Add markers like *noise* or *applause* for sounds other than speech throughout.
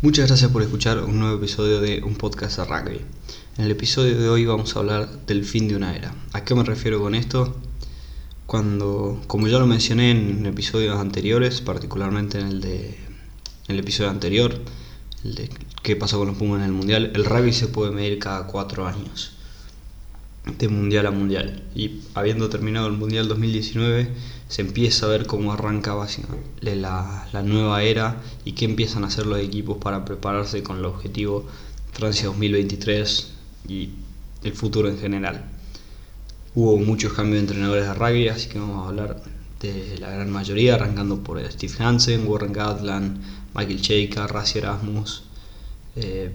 Muchas gracias por escuchar un nuevo episodio de Un Podcast de Rugby. En el episodio de hoy vamos a hablar del fin de una era. ¿A qué me refiero con esto? Cuando, como ya lo mencioné en episodios anteriores, particularmente en el de en el episodio anterior, el de qué pasó con los Pumas en el Mundial, el rugby se puede medir cada cuatro años, de Mundial a Mundial. Y habiendo terminado el Mundial 2019, se empieza a ver cómo arranca la, la nueva era y qué empiezan a hacer los equipos para prepararse con el objetivo Francia 2023 y el futuro en general. Hubo muchos cambios de entrenadores de rugby, así que vamos a hablar de la gran mayoría, arrancando por Steve Hansen, Warren Gatland, Michael Cheika, Rassi Erasmus, eh,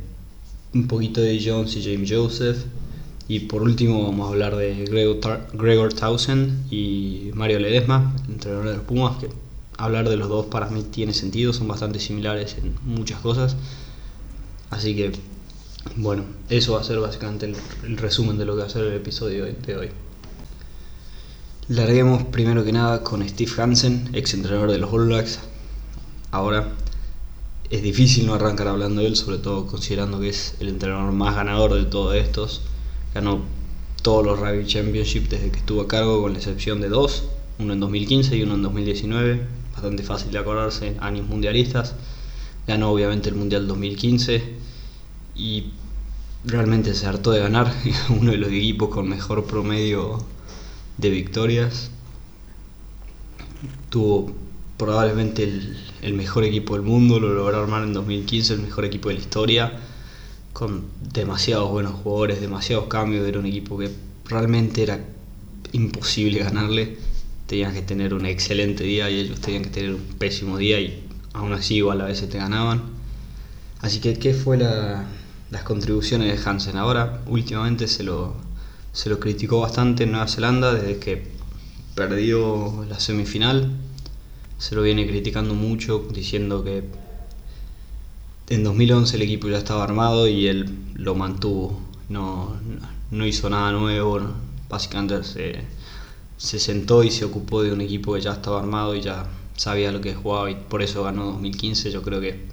un poquito de Jones y James Joseph, y por último vamos a hablar de Gregor, Gregor Townsend y Mario Ledesma, entrenador de los Pumas, que hablar de los dos para mí tiene sentido, son bastante similares en muchas cosas. Así que, bueno, eso va a ser básicamente el, resumen de lo que va a ser el episodio de hoy. Larguemos primero que nada con Steve Hansen, ex entrenador de los All Blacks. Ahora es difícil no arrancar hablando de él, sobre todo considerando que es el entrenador más ganador de todos estos ganó todos los Rugby Championship desde que estuvo a cargo, con la excepción de dos, uno en 2015 y uno en 2019, bastante fácil de acordarse, años mundialistas. Ganó obviamente el Mundial 2015 y realmente se hartó de ganar, *laughs* uno de los equipos con mejor promedio de victorias. Tuvo probablemente el, el mejor equipo del mundo, lo logró armar en 2015, el mejor equipo de la historia con demasiados buenos jugadores, demasiados cambios, era un equipo que realmente era imposible ganarle, tenías que tener un excelente día y ellos tenían que tener un pésimo día y aún así igual a veces te ganaban. Así que, ¿qué fue las contribuciones de Hansen? Ahora, últimamente se lo, se lo criticó bastante en Nueva Zelanda desde que perdió la semifinal. Se lo viene criticando mucho, diciendo que en 2011 el equipo ya estaba armado y él lo mantuvo. No, no hizo nada nuevo. Básicamente se, se, sentó y se ocupó de un equipo que ya estaba armado y ya sabía lo que jugaba y por eso ganó 2015. Yo creo que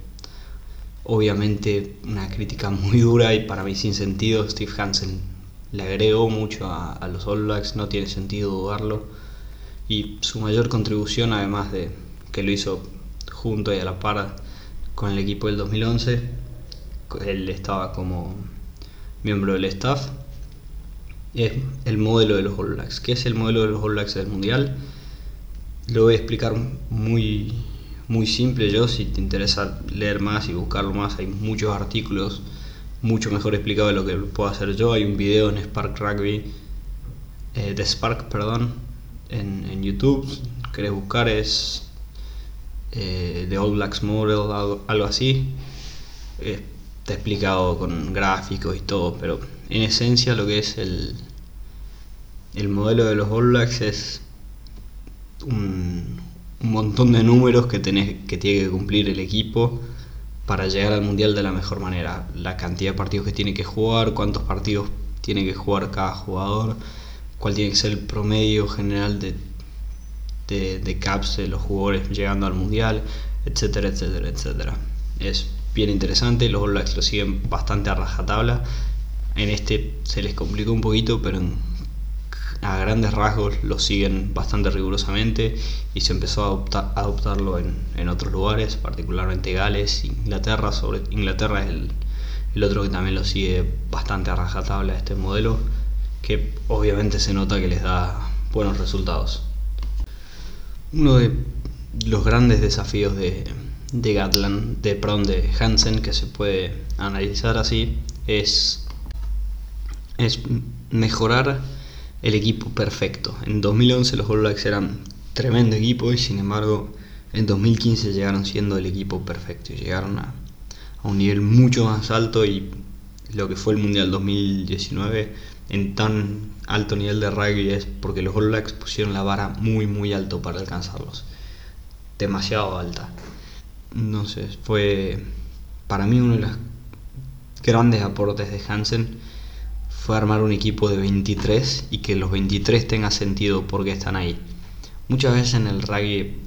obviamente una crítica *laughs* muy dura y para mí sin sentido. Steve Hansen le agregó mucho a, los All Blacks, no tiene sentido dudarlo. Y su mayor contribución, además de que lo hizo junto y a la par con el equipo del 2011. Él estaba como miembro del staff. Es el modelo de los All Blacks. ¿Qué es el modelo de los All Blacks del Mundial? Lo voy a explicar muy, muy simple yo. Si te interesa leer más y buscarlo más, hay muchos artículos mucho mejor explicado de lo que puedo hacer yo. Hay un video en Spark Rugby, eh, de Spark, perdón, en, en YouTube. Querés buscar es eh, de All Blacks Model, algo, así. está explicado con gráficos y todo, pero en esencia lo que es el, el modelo de los All Blacks es un, un montón de números que, tenés, que tiene que cumplir el equipo para llegar al mundial de la mejor manera. La cantidad de partidos que tiene que jugar, cuántos partidos tiene que jugar cada jugador, cuál tiene que ser el promedio general de de, caps de los jugadores llegando al mundial, etcétera, etcétera, etcétera. Es bien interesante, los All Blacks lo siguen bastante a rajatabla. En este se les complicó un poquito, pero a grandes rasgos lo siguen bastante rigurosamente y se empezó a, adoptarlo en, otros lugares, particularmente Gales, Inglaterra. Sobre Inglaterra es el, el otro que también lo sigue bastante a rajatabla este modelo, que obviamente se nota que les da buenos resultados. Uno de los grandes desafíos de, de Gatland, de perdón, de Hansen, que se puede analizar así, es, es mejorar el equipo perfecto. En 2011 los All Blacks eran tremendo equipo y sin embargo en 2015 llegaron siendo el equipo perfecto y llegaron a, a un nivel mucho más alto y lo que fue el Mundial 2019 en tan alto nivel de rugby es porque los All pusieron la vara muy muy alto para alcanzarlos. Demasiado alta. No sé, fue para mí uno de los grandes aportes de Hansen fue armar un equipo de 23 y que los 23 tenga sentido porque están ahí. Muchas veces en el rugby,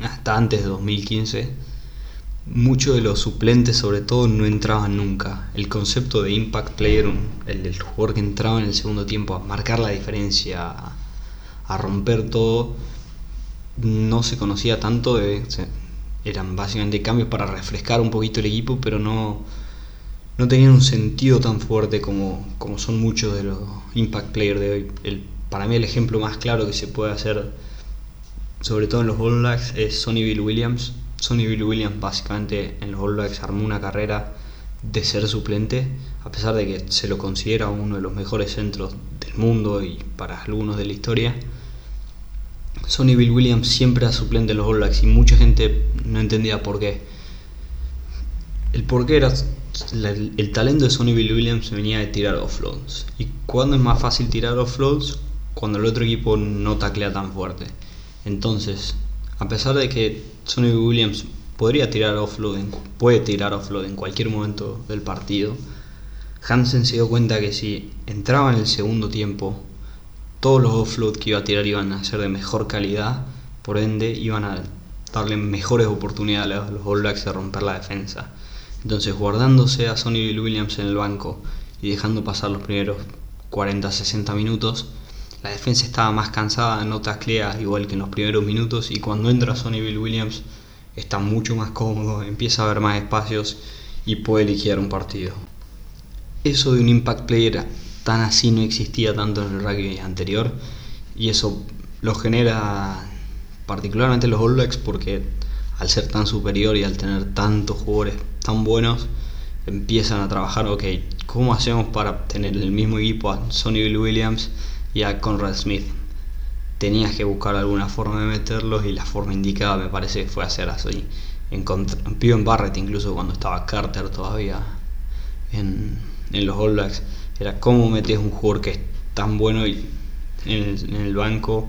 hasta antes de 2015, muchos de los suplentes sobre todo no entraban nunca. El concepto de impact player, el del jugador que entraba en el segundo tiempo a marcar la diferencia, a, romper todo, no se conocía tanto eran básicamente cambios para refrescar un poquito el equipo, pero no, no tenían un sentido tan fuerte como, como son muchos de los impact players de hoy. El, para mí el ejemplo más claro que se puede hacer, sobre todo en los All es Sonny Bill Williams Sonny Bill Williams básicamente en los All Blacks armó una carrera de ser suplente, a pesar de que se lo considera uno de los mejores centros del mundo y para algunos de la historia. Sonny Bill Williams siempre era suplente en los All Blacks y mucha gente no entendía por qué. El por qué era el talento de Sonny Bill Williams venía de tirar offloads. ¿Y cuándo es más fácil tirar offloads? Cuando el otro equipo no taclea tan fuerte. Entonces, a pesar de que Sonny Williams podría tirar offload, puede tirar offload en cualquier momento del partido, Hansen se dio cuenta que si entraba en el segundo tiempo, todos los offload que iba a tirar iban a ser de mejor calidad, por ende iban a darle mejores oportunidades a los All Blacks de romper la defensa. Entonces, guardándose a Sonny Williams en el banco y dejando pasar los primeros 40-60 minutos, la defensa estaba más cansada, no taclea igual que en los primeros minutos y cuando entra Sonny Bill Williams está mucho más cómodo, empieza a ver más espacios y puede liquidar un partido. Eso de un impact player tan así no existía tanto en el rugby anterior y eso lo genera particularmente los All Blacks porque al ser tan superior y al tener tantos jugadores tan buenos empiezan a trabajar, ok, ¿cómo hacemos para tener el mismo equipo a Sonny Bill Williams y a Conrad Smith. Tenías que buscar alguna forma de meterlos y la forma indicada me parece que fue hacer así. Pido en Barrett incluso cuando estaba Carter todavía en, los All Blacks. Era cómo metes un jugador que es tan bueno en, el, banco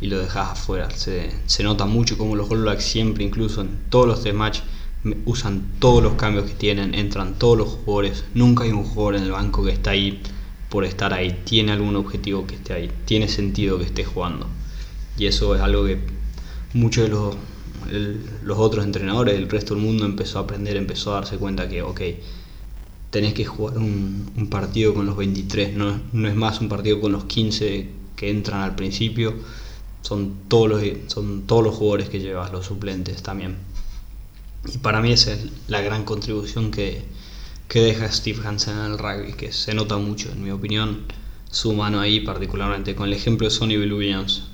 y lo dejas afuera. Se, nota mucho como los All Blacks siempre, incluso en todos los de match, usan todos los cambios que tienen, entran todos los jugadores. Nunca hay un jugador en el banco que está ahí por estar ahí, tiene algún objetivo que esté ahí, tiene sentido que esté jugando. Y eso es algo que muchos de los, los otros entrenadores del resto del mundo empezó a aprender, empezó a darse cuenta que, ok, tenés que jugar un, partido con los 23, no, no, es más un partido con los 15 que entran al principio, son todos los, son todos los jugadores que llevas, los suplentes también. Y para mí esa es la gran contribución que, que deja Steve Hansen en el rugby, que se nota mucho, en mi opinión, su mano ahí, particularmente con el ejemplo de Sonny Bill Williams,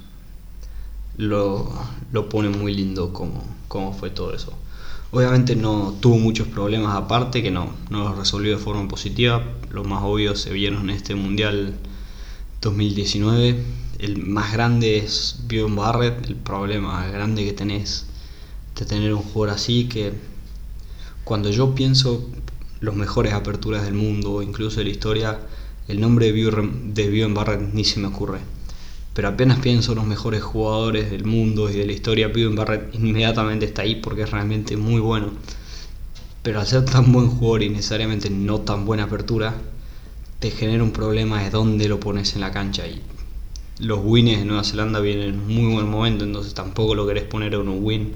lo, lo pone muy lindo como, fue todo eso. Obviamente no tuvo muchos problemas aparte que no, no los resolvió de forma positiva. Los más obvios se vieron en este Mundial 2019. El más grande es Bjorn Barrett. El problema grande que tenés de tener un jugador así que cuando yo pienso los mejores aperturas del mundo, incluso de la historia, el nombre de Bjorn Barrett ni se me ocurre. Pero apenas pienso en los mejores jugadores del mundo y de la historia, Bjorn Barrett inmediatamente está ahí porque es realmente muy bueno. Pero al ser tan buen jugador y necesariamente no tan buena apertura, te genera un problema de dónde lo pones en la cancha. Y los wins de Nueva Zelanda vienen en muy buen momento, entonces tampoco lo querés poner en un win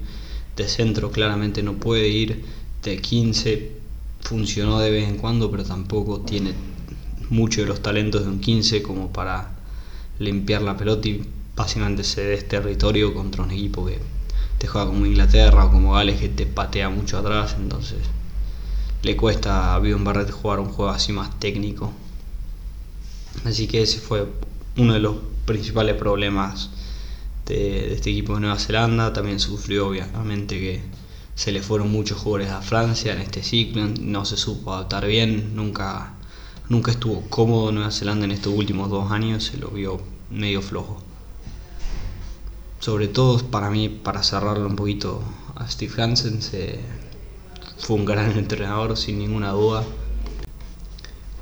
de centro, claramente no puede ir de 15 funcionó de vez en cuando, pero tampoco tiene mucho de los talentos de un 15 como para limpiar la pelota y básicamente se des territorio contra un equipo que te juega como Inglaterra o como Gales que te patea mucho atrás, entonces le cuesta a Bjorn Barrett jugar un juego así más técnico. Así que ese fue uno de los principales problemas de este equipo de Nueva Zelanda. También sufrió obviamente que se le fueron muchos jugadores a Francia en este ciclo, no se supo adaptar bien, nunca, nunca estuvo cómodo Nueva Zelanda en estos últimos dos años, se lo vio medio flojo. Sobre todo para mí, para cerrarlo un poquito a Steve Hansen, se, fue un gran *laughs* entrenador sin ninguna duda,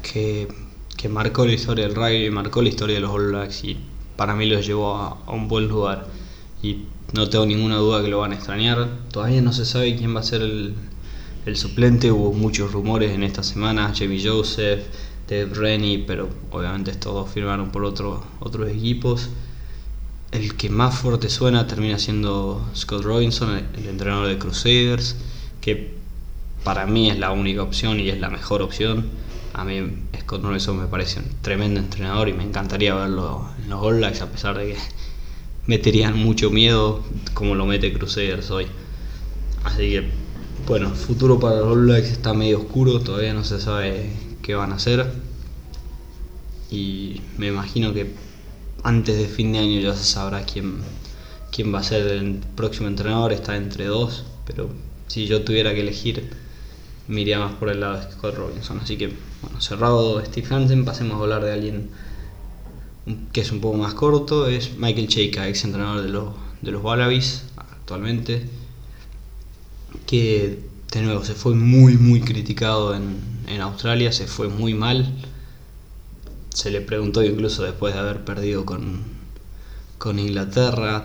que, que marcó la historia del rugby, marcó la historia de los All Blacks y para mí los llevó a, a un buen lugar. Y no tengo ninguna duda que lo van a extrañar. Todavía no se sabe quién va a ser el, suplente. Hubo muchos rumores en esta semana. Jamie Joseph, Dave Rennie, pero obviamente estos firmaron por otro, otros equipos. El que más fuerte suena termina siendo Scott Robinson, el, entrenador de Crusaders, que para mí es la única opción y es la mejor opción. A mí Scott Morrison me parece un tremendo entrenador y me encantaría verlo en los All a pesar de que meterían mucho miedo como lo mete Crusaders hoy. Así que, bueno, el futuro para los All Blacks está medio oscuro, todavía no se sabe qué van a hacer. Y me imagino que antes de fin de año ya se sabrá quién, quién va a ser el próximo entrenador, está entre dos, pero si yo tuviera que elegir, me más por el lado de Scott Robinson. Así que, bueno, cerrado Steve Hansen, pasemos a hablar de alguien que es un poco más corto, es Michael Cheika, ex entrenador de los, de los Wallabies actualmente, que de nuevo se fue muy, muy criticado en, en Australia, se fue muy mal. Se le preguntó incluso después de haber perdido con, con Inglaterra,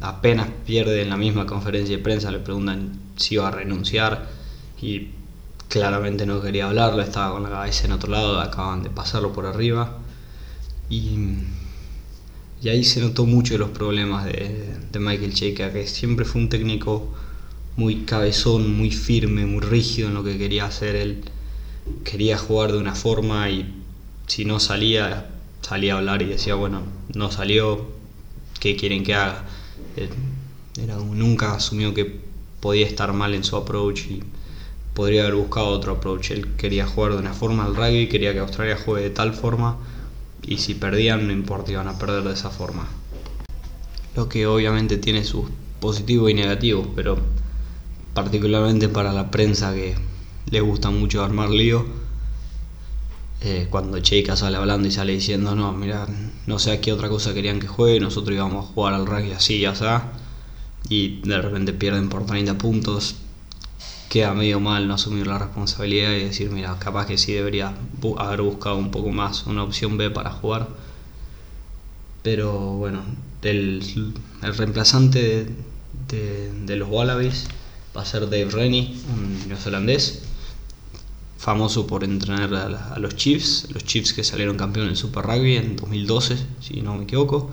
apenas pierde en la misma conferencia de prensa, le preguntan si iba a renunciar y claramente no quería hablarlo, estaba con la cabeza en otro lado, acaban de pasarlo por arriba. Y, ahí se notó mucho los problemas de, de Michael Cheika, que siempre fue un técnico muy cabezón, muy firme, muy rígido en lo que quería hacer. Él quería jugar de una forma y si no salía, salía a hablar y decía, bueno, no salió, ¿qué quieren que haga? Era, nunca asumió que podía estar mal en su approach y podría haber buscado otro approach. Él quería jugar de una forma al rugby, quería que Australia juegue de tal forma y si perdían no importa, iban a perder de esa forma. Lo que obviamente tiene sus positivos y negativos, pero particularmente para la prensa que le gusta mucho armar lío. Eh, cuando Cheika sale hablando y sale diciendo, no, mira, no sé a qué otra cosa querían que juegue, nosotros íbamos a jugar al rugby así, ya está, y de repente pierden por 30 puntos, queda medio mal no asumir la responsabilidad y decir, mira, capaz que sí debería haber buscado un poco más una opción B para jugar. Pero bueno, el, reemplazante de, los Wallabies va a ser Dave Rennie, un neozelandés, famoso por entrenar a, a, los Chiefs, los Chiefs que salieron campeón en Super Rugby en 2012, si no me equivoco.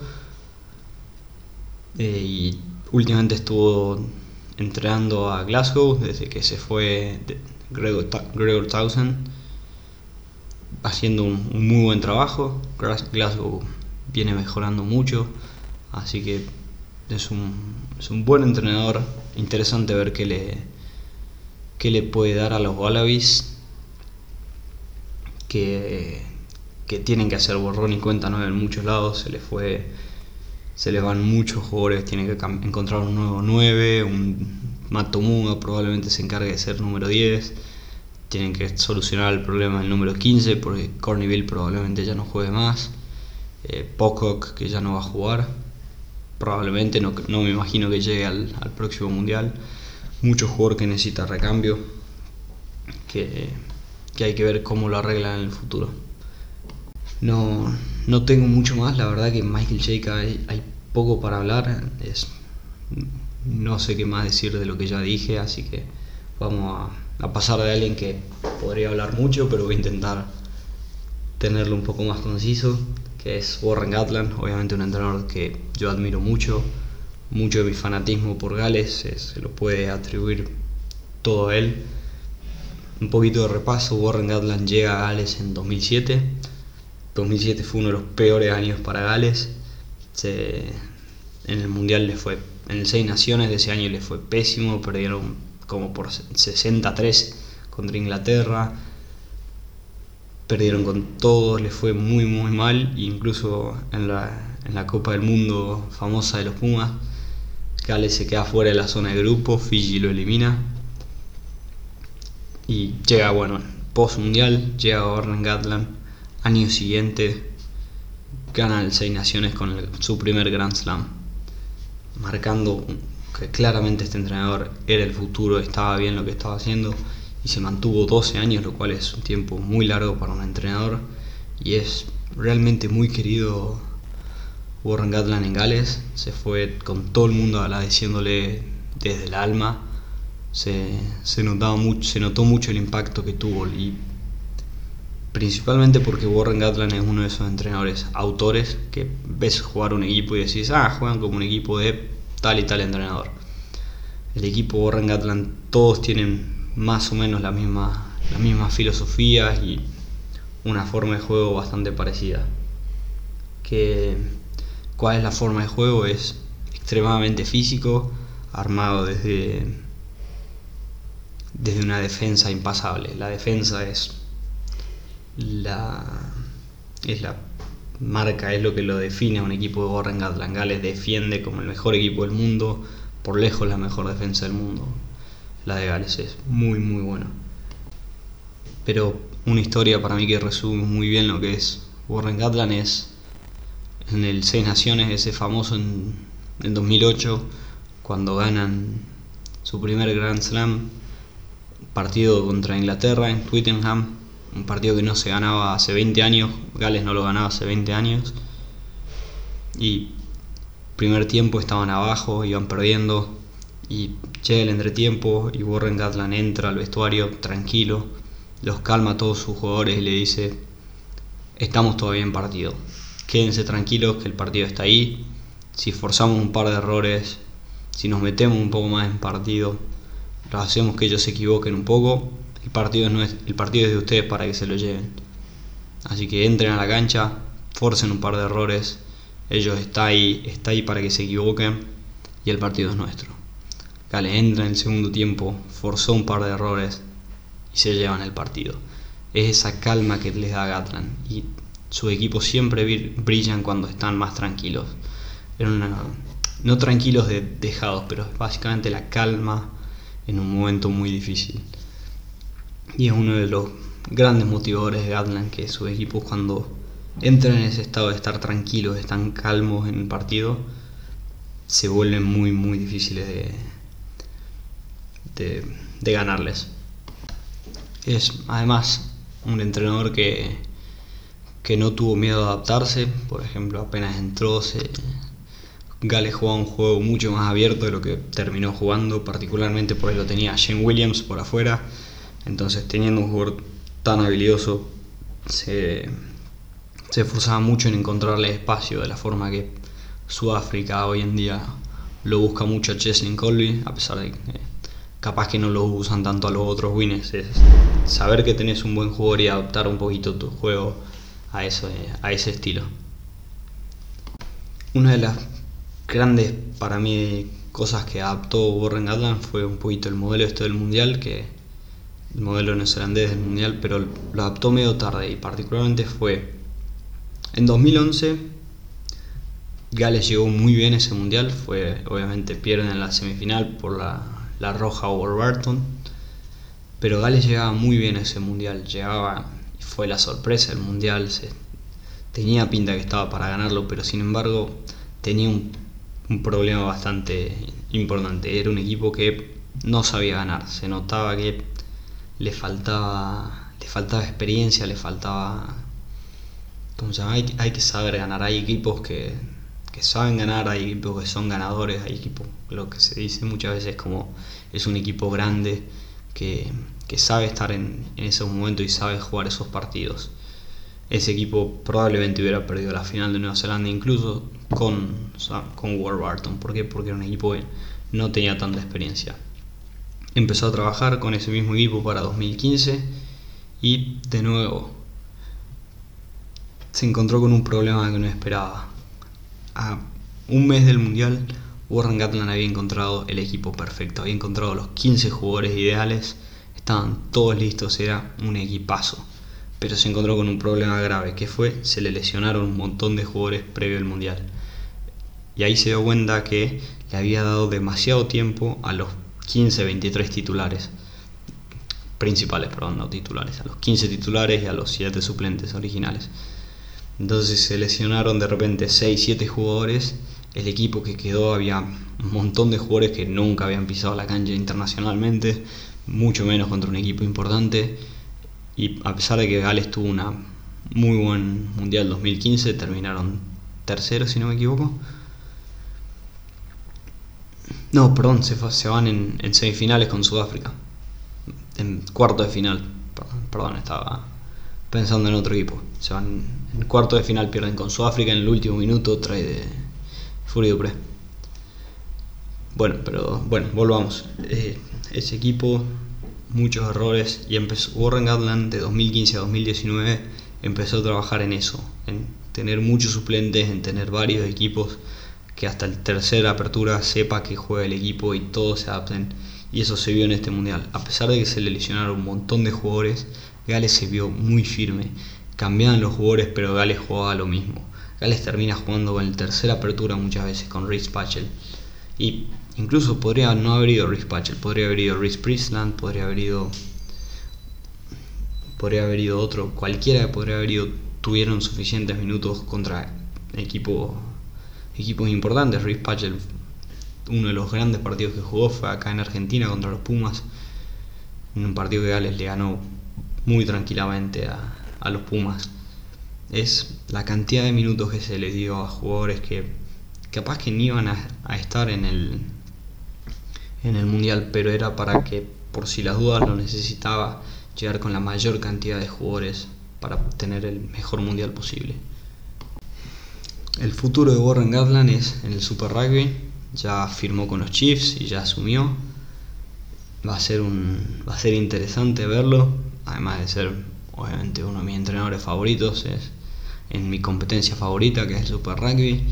Eh, y últimamente estuvo entrenando a Glasgow desde que se fue Gregor, Gregor Townsend, haciendo un, muy buen trabajo. Glasgow viene mejorando mucho, así que es un, es un buen entrenador. Interesante ver qué le, qué le puede dar a los Wallabies que, que tienen que hacer borrón y cuenta nueva en muchos lados. Se les fue se les van muchos jugadores, tienen que encontrar un nuevo 9, un Matomuga probablemente se encargue de ser número 10, tienen que solucionar el problema del número 15 porque Corneville probablemente ya no juegue más, eh, Pocock que ya no va a jugar, probablemente no, no me imagino que llegue al, al próximo mundial, mucho jugador que necesita recambio, que, que hay que ver cómo lo arreglan en el futuro. No, no tengo mucho más, la verdad que Michael Jake hay, poco para hablar, es, no sé qué más decir de lo que ya dije, así que vamos a, a, pasar de alguien que podría hablar mucho, pero voy a intentar tenerlo un poco más conciso, que es Warren Gatland, obviamente un entrenador que yo admiro mucho, mucho de mi fanatismo por Gales se lo puede atribuir todo a él. Un poquito de repaso, Warren Gatland llega a Gales en 2007 2007 fue uno de los peores años para Gales. En el Mundial le fue, en el Seis Naciones de ese año le fue pésimo, perdieron como por 63 contra Inglaterra. Perdieron con todos, les fue muy muy mal, incluso en la, en la Copa del Mundo famosa de los Pumas. Gales se queda fuera de la zona de grupo, Fiji lo elimina. Y llega, bueno, post mundial, llega Warren Gatland Año siguiente gana el Seis Naciones con su primer Grand Slam, marcando que claramente este entrenador era el futuro, estaba bien lo que estaba haciendo y se mantuvo 12 años, lo cual es un tiempo muy largo para un entrenador y es realmente muy querido Warren Gatland en Gales, se fue con todo el mundo agradeciéndole desde el alma, se, se, notaba mucho, se notó mucho el impacto que tuvo y Principalmente porque Warren Gatland es uno de esos entrenadores autores que ves jugar un equipo y decís, ah, juegan como un equipo de tal y tal entrenador. El equipo Warren Gatland, todos tienen más o menos la misma, las y una forma de juego bastante parecida. ¿Cuál es la forma de juego? Es extremadamente físico, armado desde, desde una defensa impasable. La defensa es la, es la marca, es lo que lo define a un equipo de Warren Gatland. Gales defiende como el mejor equipo del mundo, por lejos la mejor defensa del mundo. La de Gales es muy muy buena. Pero una historia para mí que resume muy bien lo que es Warren Gatland es en el Seis Naciones, ese famoso en, en 2008, cuando ganan su primer Grand Slam, partido contra Inglaterra en Twickenham, un partido que no se ganaba hace 20 años, Gales no lo ganaba hace 20 años, y primer tiempo estaban abajo, iban perdiendo, y llega el entretiempo y Warren Gatland entra al vestuario tranquilo, los calma a todos sus jugadores y le dice, estamos todavía en partido, quédense tranquilos que el partido está ahí, si forzamos un par de errores, si nos metemos un poco más en partido, hacemos que ellos se equivoquen un poco, el partido, es, de ustedes para que se lo lleven. Así que entren a la cancha, forcen un par de errores, ellos está ahí, está ahí para que se equivoquen y el partido es nuestro. Gale entra en el segundo tiempo, forzó un par de errores y se llevan el partido. Es esa calma que les da Gatland y su equipo siempre brillan cuando están más tranquilos. no tranquilos de, dejados, pero básicamente la calma en un momento muy difícil. Y es uno de los grandes motivadores de Gatland que su equipo cuando entran en ese estado de estar tranquilos, están calmos en el partido, se vuelven muy muy difíciles de, de, ganarles. Es además un entrenador que, que no tuvo miedo a adaptarse, por ejemplo apenas entró, se, Gales jugaba un juego mucho más abierto de lo que terminó jugando, particularmente porque lo tenía Shane Williams por afuera, entonces teniendo un jugador tan habilidoso se se esforzaba mucho en encontrarle espacio de la forma que Sudáfrica hoy en día lo busca mucho a Cheslin Colby, a pesar de que capaz que no lo usan tanto a los otros winners. Es saber que tenés un buen jugador y adaptar un poquito tu juego a, eso, a ese estilo. Una de las grandes para mí cosas que adaptó Warren Gatland fue un poquito el modelo este del mundial, que el modelo neozelandés del mundial, pero lo adaptó medio tarde y particularmente fue en 2011 Gales llegó muy bien ese mundial, fue obviamente pierden en la semifinal por la, la roja Barton pero Gales llegaba muy bien a ese mundial, llegaba y fue la sorpresa del mundial, tenía pinta que estaba para ganarlo, pero sin embargo tenía un, un problema bastante importante, era un equipo que no sabía ganar, se notaba que le faltaba, le faltaba experiencia, le faltaba hay, hay que saber ganar. Hay equipos que, saben ganar, hay equipos que son ganadores, hay equipos, lo que se dice muchas veces como es un equipo grande que, sabe estar en, en esos momentos y sabe jugar esos partidos. Ese equipo probablemente hubiera perdido la final de Nueva Zelanda incluso con, con Warburton. ¿Por qué? Porque era un equipo que no tenía tanta experiencia. Empezó a trabajar con ese mismo equipo para 2015 y de nuevo se encontró con un problema que no esperaba. A un mes del Mundial, Warren Gatland había encontrado el equipo perfecto, había encontrado los 15 jugadores ideales, estaban todos listos, era un equipazo. Pero se encontró con un problema grave, que fue, se le lesionaron un montón de jugadores previo al Mundial. Y ahí se dio cuenta que le había dado demasiado tiempo a los 15, 23 titulares principales, perdón, no titulares, a los 15 titulares y a los 7 suplentes originales. Entonces se lesionaron de repente 6, 7 jugadores. El equipo que quedó había un montón de jugadores que nunca habían pisado la cancha internacionalmente, mucho menos contra un equipo importante. Y a pesar de que Gales tuvo una muy buen Mundial 2015, terminaron tercero si no me equivoco. No, perdón, se, se van en, en, semifinales con Sudáfrica. En cuarto de final. perdón estaba pensando en otro equipo. Se van en cuarto de final, pierden con Sudáfrica en el último minuto, trae de Fury Dupré. Bueno, pero bueno, volvamos. Eh, ese equipo muchos errores y empezó, Warren Gatland de 2015 a 2019 empezó a trabajar en eso, en tener muchos suplentes, en tener varios equipos que hasta el tercera apertura sepa que juega el equipo y todos se adapten. Y eso se vio en este mundial. A pesar de que se le lesionaron un montón de jugadores, Gales se vio muy firme. Cambiaban los jugadores, pero Gales jugaba lo mismo. Gales termina jugando con el tercera apertura muchas veces con Rhys Patchell. Y incluso podría no haber ido Rhys Patchell, podría haber ido Rhys Priestland, podría haber ido. Podría haber ido otro, cualquiera podría haber ido, tuvieron suficientes minutos contra equipos equipos importantes. Rhys Patchell, uno de los grandes partidos que jugó fue acá en Argentina contra los Pumas. Un partido que Gales le ganó muy tranquilamente a, los Pumas. Es la cantidad de minutos que se le dio a jugadores que capaz que ni iban a, a estar en el, en el Mundial, pero era para que por si las dudas lo necesitaba llegar con la mayor cantidad de jugadores para tener el mejor Mundial posible. El futuro de Warren Gatland es en el Super Rugby. Ya firmó con los Chiefs y ya asumió. Va a ser un va a ser interesante verlo, además de ser obviamente uno de mis entrenadores favoritos es en mi competencia favorita que es el Super Rugby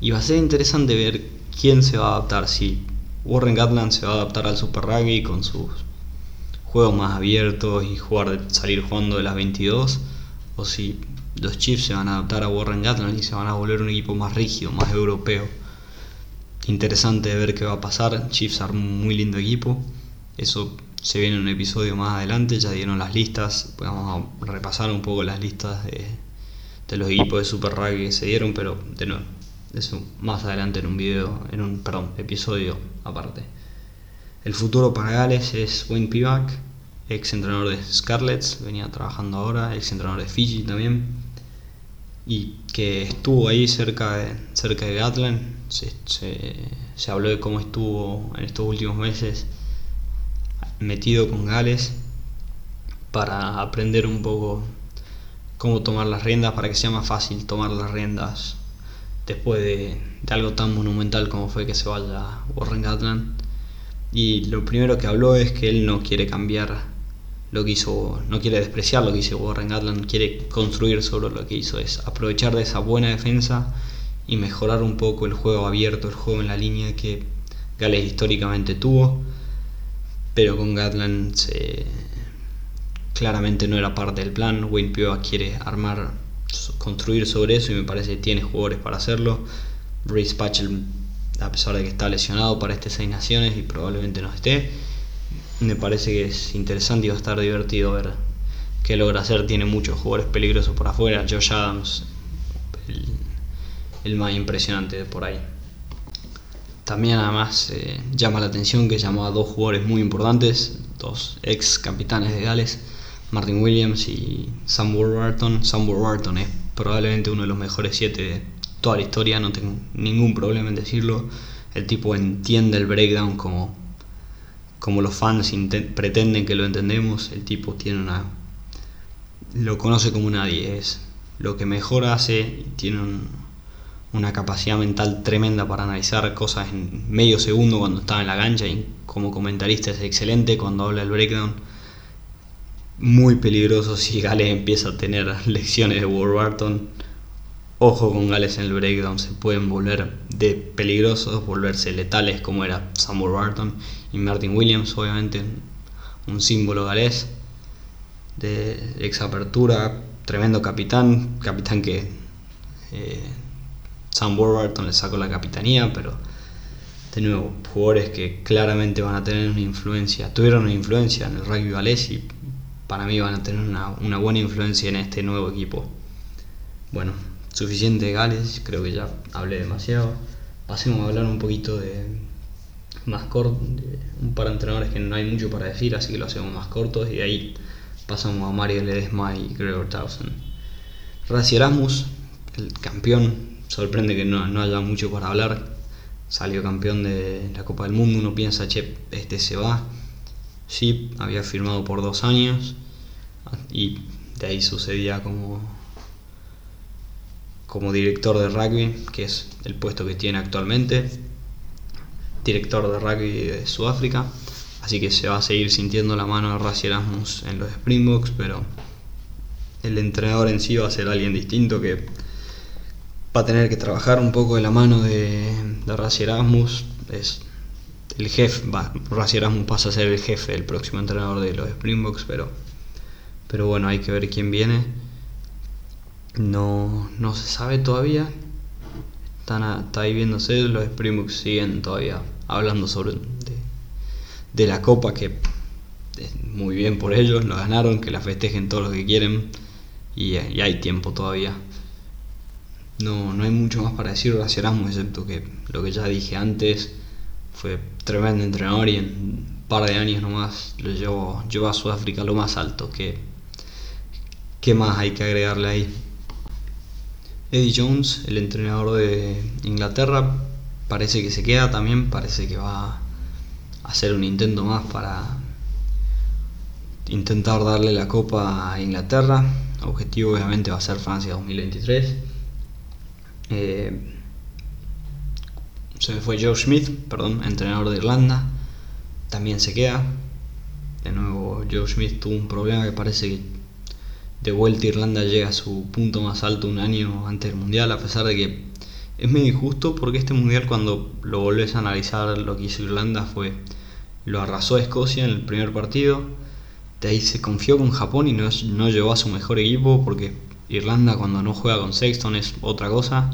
y va a ser interesante ver quién se va a adaptar si Warren Gatland se va a adaptar al Super Rugby con sus juegos más abiertos y jugar salir jugando de las 22 o si los Chiefs se van a adaptar a Warren Gatland y se van a volver un equipo más rígido, más europeo. Interesante de ver qué va a pasar. Chiefs armó un muy lindo equipo. Eso se viene en un episodio más adelante. Ya dieron las listas. Vamos a repasar un poco las listas de, de los equipos de Super Rugby que se dieron, pero de nuevo, eso más adelante en un video, en un perdón, episodio aparte. El futuro para Gales es Wayne Pivac, ex entrenador de Scarlets, venía trabajando ahora, ex entrenador de Fiji también y que estuvo ahí cerca de, cerca de Gatland. Se, se, habló de cómo estuvo en estos últimos meses metido con Gales para aprender un poco cómo tomar las riendas para que sea más fácil tomar las riendas después de, de algo tan monumental como fue que se vaya Warren Gatland. Y lo primero que habló es que él no quiere cambiar lo que hizo, no quiere despreciar lo que hizo Warren Gatland, quiere construir sobre lo que hizo, es aprovechar de esa buena defensa y mejorar un poco el juego abierto, el juego en la línea que Gales históricamente tuvo, pero con Gatland claramente no era parte del plan, Wayne Pioa quiere armar, construir sobre eso y me parece que tiene jugadores para hacerlo, Reese Patchell a pesar de que está lesionado para este Seis Naciones y probablemente no esté, me parece que es interesante y va a estar divertido ver qué logra hacer. Tiene muchos jugadores peligrosos por afuera. Josh Adams, el, más impresionante de por ahí. También además eh, llama la atención que llamó a dos jugadores muy importantes, dos ex capitanes de Gales, Martin Williams y Sam Warburton. Sam Warburton es probablemente uno de los mejores siete de toda la historia, no tengo ningún problema en decirlo. El tipo entiende el breakdown como como los fans pretenden que lo entendemos, el tipo tiene una lo conoce como nadie, es lo que mejor hace, tiene una capacidad mental tremenda para analizar cosas en medio segundo cuando está en la cancha y como comentarista es excelente cuando habla el breakdown. Muy peligroso si Gales empieza a tener *laughs* lecciones de Warburton Ojo con Gales en el breakdown, se pueden volver de peligrosos, volverse letales como era Samuel Barton y Martin Williams, obviamente un símbolo galés de ex apertura, tremendo capitán, capitán que eh, Sam Warburton le sacó la capitanía, pero de nuevo, jugadores que claramente van a tener una influencia, tuvieron una influencia en el rugby galés y para mí van a tener una, una buena influencia en este nuevo equipo. Bueno, suficiente Gales, creo que ya hablé demasiado. Pasemos a hablar un poquito de más corto, un par de entrenadores que no hay mucho para decir, así que lo hacemos más cortos y de ahí pasamos a Mario Ledesma y Gregor Towson. Razi Erasmus, el campeón, sorprende que no, no, haya mucho para hablar. Salió campeón de la Copa del Mundo, uno piensa, che, este se va. Sí, había firmado por dos años y de ahí sucedía como como director de rugby, que es el puesto que tiene actualmente, director de rugby de Sudáfrica. Así que se va a seguir sintiendo la mano de Rassi Erasmus en los Springboks, pero el entrenador en sí va a ser alguien distinto que va a tener que trabajar un poco de la mano de, de Erasmus. Es el jefe, va, Erasmus pasa a ser el jefe, el próximo entrenador de los Springboks, pero, pero bueno, hay que ver quién viene. No, no se sabe todavía. Están está ahí viéndose, los Springboks siguen todavía hablando sobre de, la copa que muy bien por ellos, lo ganaron, que la festejen todo lo que quieren y, hay tiempo todavía. No, no hay mucho más para decir de Erasmus, excepto que lo que ya dije antes, fue tremendo entrenador y en un par de años nomás lo llevó, llevó a Sudáfrica lo más alto. que ¿Qué más hay que agregarle ahí? Eddie Jones, el entrenador de Inglaterra, parece que se queda también, parece que va a hacer un intento más para intentar darle la copa a Inglaterra. Objetivo obviamente va a ser Francia 2023. Eh, se fue Joe Smith, perdón, entrenador de Irlanda. También se queda. De nuevo, Joe Smith tuvo un problema que parece que de vuelta Irlanda llega a su punto más alto un año antes del Mundial, a pesar de que es medio injusto porque este Mundial cuando lo volvés a analizar lo que hizo Irlanda fue lo arrasó a Escocia en el primer partido, de ahí se confió con Japón y no, no llevó a su mejor equipo porque Irlanda cuando no juega con Sexton es otra cosa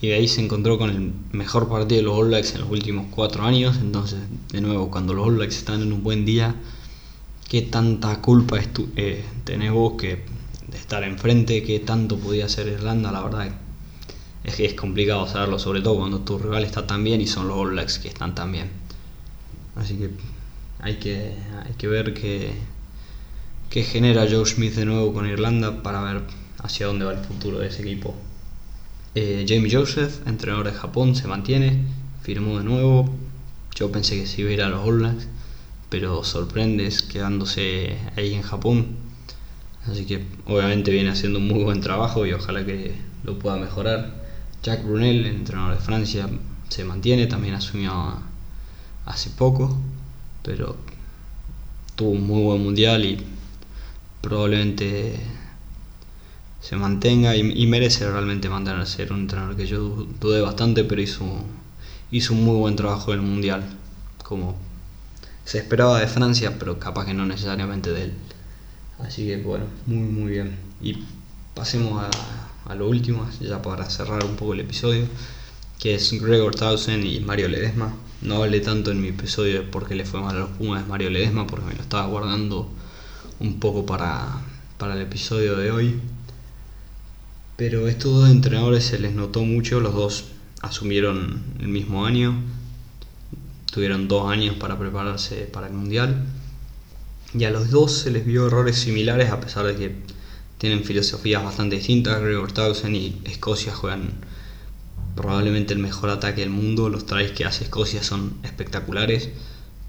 y de ahí se encontró con el mejor partido de los All Blacks en los últimos cuatro años entonces de nuevo cuando los All Blacks están en un buen día qué tanta culpa eh, tenés vos que de estar enfrente, qué tanto podía hacer Irlanda, la verdad es que es complicado saberlo, sobre todo cuando tu rival está tan bien y son los All Blacks que están tan bien. Así que hay que, hay que ver qué, qué genera Joe Smith de nuevo con Irlanda para ver hacia dónde va el futuro de ese equipo. Eh, Jamie Joseph, entrenador de Japón, se mantiene, firmó de nuevo. Yo pensé que se iba a ir a los All Blacks pero sorprendes quedándose ahí en Japón. Así que obviamente viene haciendo un muy buen trabajo y ojalá que lo pueda mejorar. Jack Brunel, el entrenador de Francia, se mantiene, también asumió hace poco, pero tuvo un muy buen mundial y probablemente se mantenga y, merece realmente mantenerse. Era un entrenador que yo dudé bastante, pero hizo, hizo un muy buen trabajo en el mundial, como se esperaba de Francia, pero capaz que no necesariamente de él. Así que bueno, muy muy bien. Y pasemos a, lo último, ya para cerrar un poco el episodio, que es Gregor Tausen y Mario Ledesma. No hablé tanto en mi episodio de por qué le fue mal a los Pumas Mario Ledesma, porque me lo estaba guardando un poco para, para el episodio de hoy. Pero estos dos entrenadores se les notó mucho, los dos asumieron el mismo año, tuvieron dos años para prepararse para el Mundial. Y a los dos se les vio errores similares a pesar de que tienen filosofías bastante distintas. Gregor Townsend y Escocia juegan probablemente el mejor ataque del mundo. Los tries que hace Escocia son espectaculares,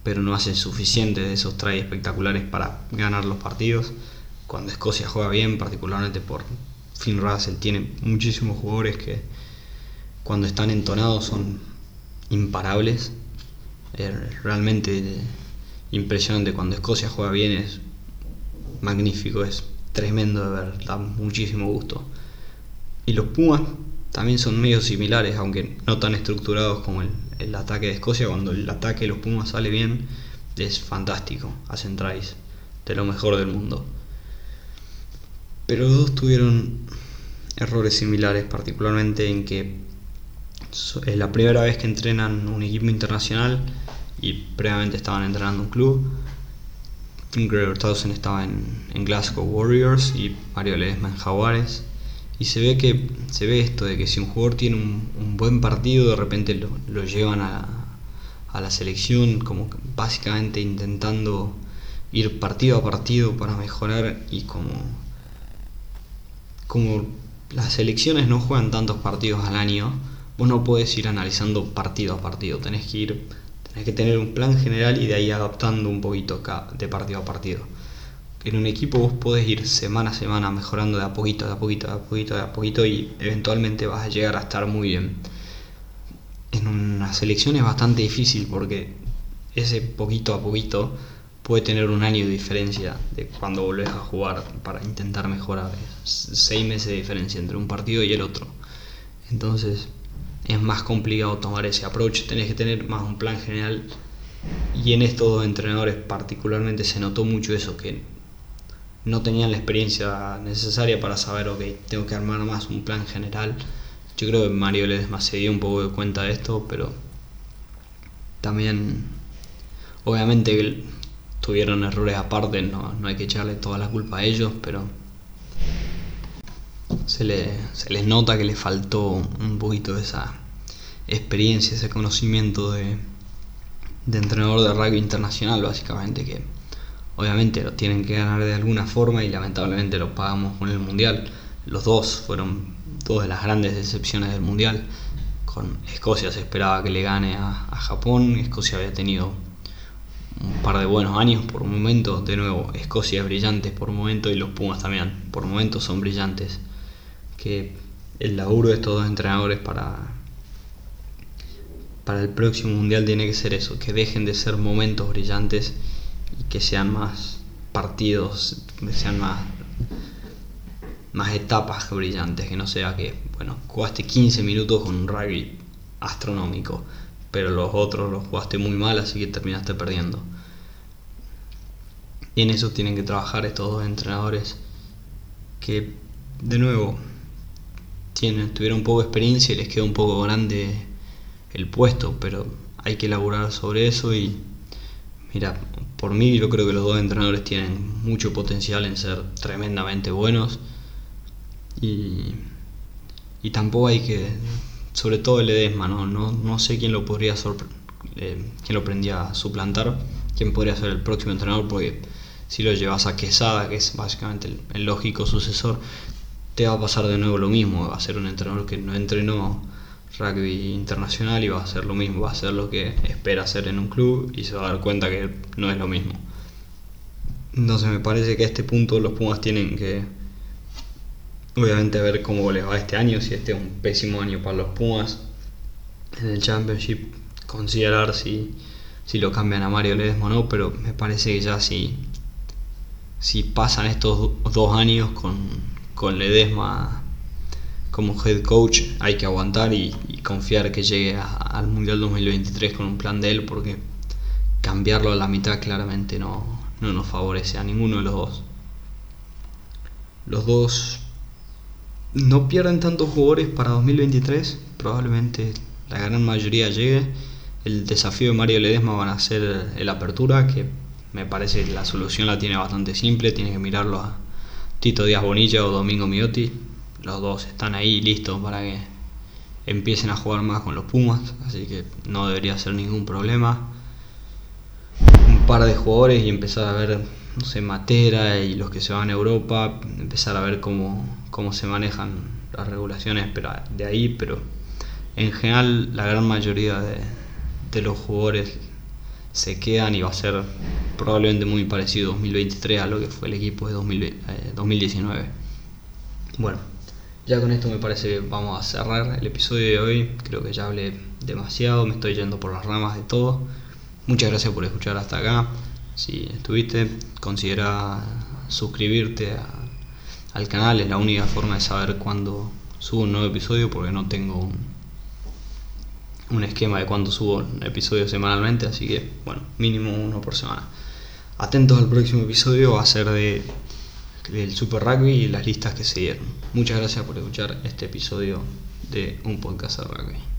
pero no hacen suficiente de esos tries espectaculares para ganar los partidos. Cuando Escocia juega bien, particularmente por Finn Russell, tiene muchísimos jugadores que cuando están entonados son imparables es realmente impresionante. Cuando Escocia juega bien es magnífico, es tremendo de ver, da muchísimo gusto. Y los Pumas también son medio similares, aunque no tan estructurados como el, ataque de Escocia. Cuando el ataque de los Pumas sale bien, es fantástico. Hacen tries de lo mejor del mundo. Pero los dos tuvieron errores similares, particularmente en que es la primera vez que entrenan un equipo internacional y previamente estaban entrenando un club. Gregor Towson estaba en, Glasgow Warriors y Mario Ledesma en Jaguares. Y se ve que se ve esto de que si un jugador tiene un, buen partido, de repente lo, llevan a, a, la selección, como básicamente intentando ir partido a partido para mejorar y como, como las selecciones no juegan tantos partidos al año, vos no puedes ir analizando partido a partido, tenés que ir, tenés que tener un plan general y de ahí adaptando un poquito de partido a partido. En un equipo vos podés ir semana a semana mejorando de a poquito, de a poquito, de a poquito, de a poquito y eventualmente vas a llegar a estar muy bien. En una selección es bastante difícil porque ese poquito a poquito puede tener un año de diferencia de cuando volvés a jugar para intentar mejorar. Seis meses de diferencia entre un partido y el otro. Entonces es más complicado tomar ese approach. Tenés que tener más un plan general. Y en estos dos entrenadores particularmente se notó mucho eso, que no tenían la experiencia necesaria para saber, ok, tengo que armar más un plan general. Yo creo que Mario Ledesma se dio un poco de cuenta de esto, pero también, obviamente, tuvieron errores aparte, no, no hay que echarle toda la culpa a ellos, pero se, les nota que les faltó un poquito de esa experiencia, ese conocimiento de, de entrenador de rugby internacional, básicamente, que obviamente lo tienen que ganar de alguna forma y lamentablemente lo pagamos con el Mundial. Los dos fueron dos de las grandes decepciones del Mundial. Con Escocia se esperaba que le gane a, a Japón, Escocia había tenido un par de buenos años por momentos. De nuevo, Escocia es brillante por momentos y los Pumas también por momentos son brillantes. Que el laburo de estos dos entrenadores para, para el próximo mundial tiene que ser eso, que dejen de ser momentos brillantes y que sean más partidos, que sean más, más etapas brillantes, que no sea que, bueno, jugaste 15 minutos con un rugby astronómico pero los otros los jugaste muy mal, así que terminaste perdiendo. Y en eso tienen que trabajar estos dos entrenadores que, de nuevo, tienen, tuvieron poco experiencia y les queda un poco grande el puesto, pero hay que elaborar sobre eso y, mira, por mí yo creo que los dos entrenadores tienen mucho potencial en ser tremendamente buenos y, y tampoco hay que sobre todo el Edesma, no, no, sé quién lo podría eh, quién lo prendía a suplantar, quién podría ser el próximo entrenador, porque si lo llevas a Quesada, que es básicamente el, lógico sucesor, te va a pasar de nuevo lo mismo, va a ser un entrenador que no entrenó rugby internacional y va a hacer lo mismo, va a hacer lo que espera hacer en un club y se va a dar cuenta que no es lo mismo. Entonces me parece que a este punto los Pumas tienen que Obviamente ver cómo les va este año, si este es un pésimo año para los Pumas en el Championship, considerar si, si lo cambian a Mario Ledesma o no, pero me parece que ya si, si pasan estos dos años con, con Ledesma como head coach, hay que aguantar y, confiar que llegue al Mundial 2023 con un plan de él, porque cambiarlo a la mitad claramente no, no nos favorece a ninguno de los dos. Los dos no pierden tantos jugadores para 2023, probablemente la gran mayoría llegue. El desafío de Mario Ledesma van a ser el apertura, que me parece que la solución la tiene bastante simple, tiene que mirarlo a Tito Díaz Bonilla o Domingo Miotti, los dos están ahí listos para que empiecen a jugar más con los Pumas, así que no debería ser ningún problema. Un par de jugadores y empezar a ver no sé, Matera y los que se van a Europa, empezar a ver cómo, cómo se manejan las regulaciones pero de ahí, pero en general la gran mayoría de, de los jugadores se quedan y va a ser probablemente muy parecido 2023 a lo que fue el equipo de 2019. Eh, bueno, ya con esto me parece que vamos a cerrar el episodio de hoy. Creo que ya hablé demasiado, me estoy yendo por las ramas de todo. Muchas gracias por escuchar hasta acá. Si estuviste, considera suscribirte al canal, es la única forma de saber cuándo subo un nuevo episodio porque no tengo un, un esquema de cuándo subo un episodio semanalmente, así que bueno, mínimo uno por semana. Atentos al próximo episodio, va a ser de del Super Rugby y las listas que se dieron. Muchas gracias por escuchar este episodio de un podcast de rugby.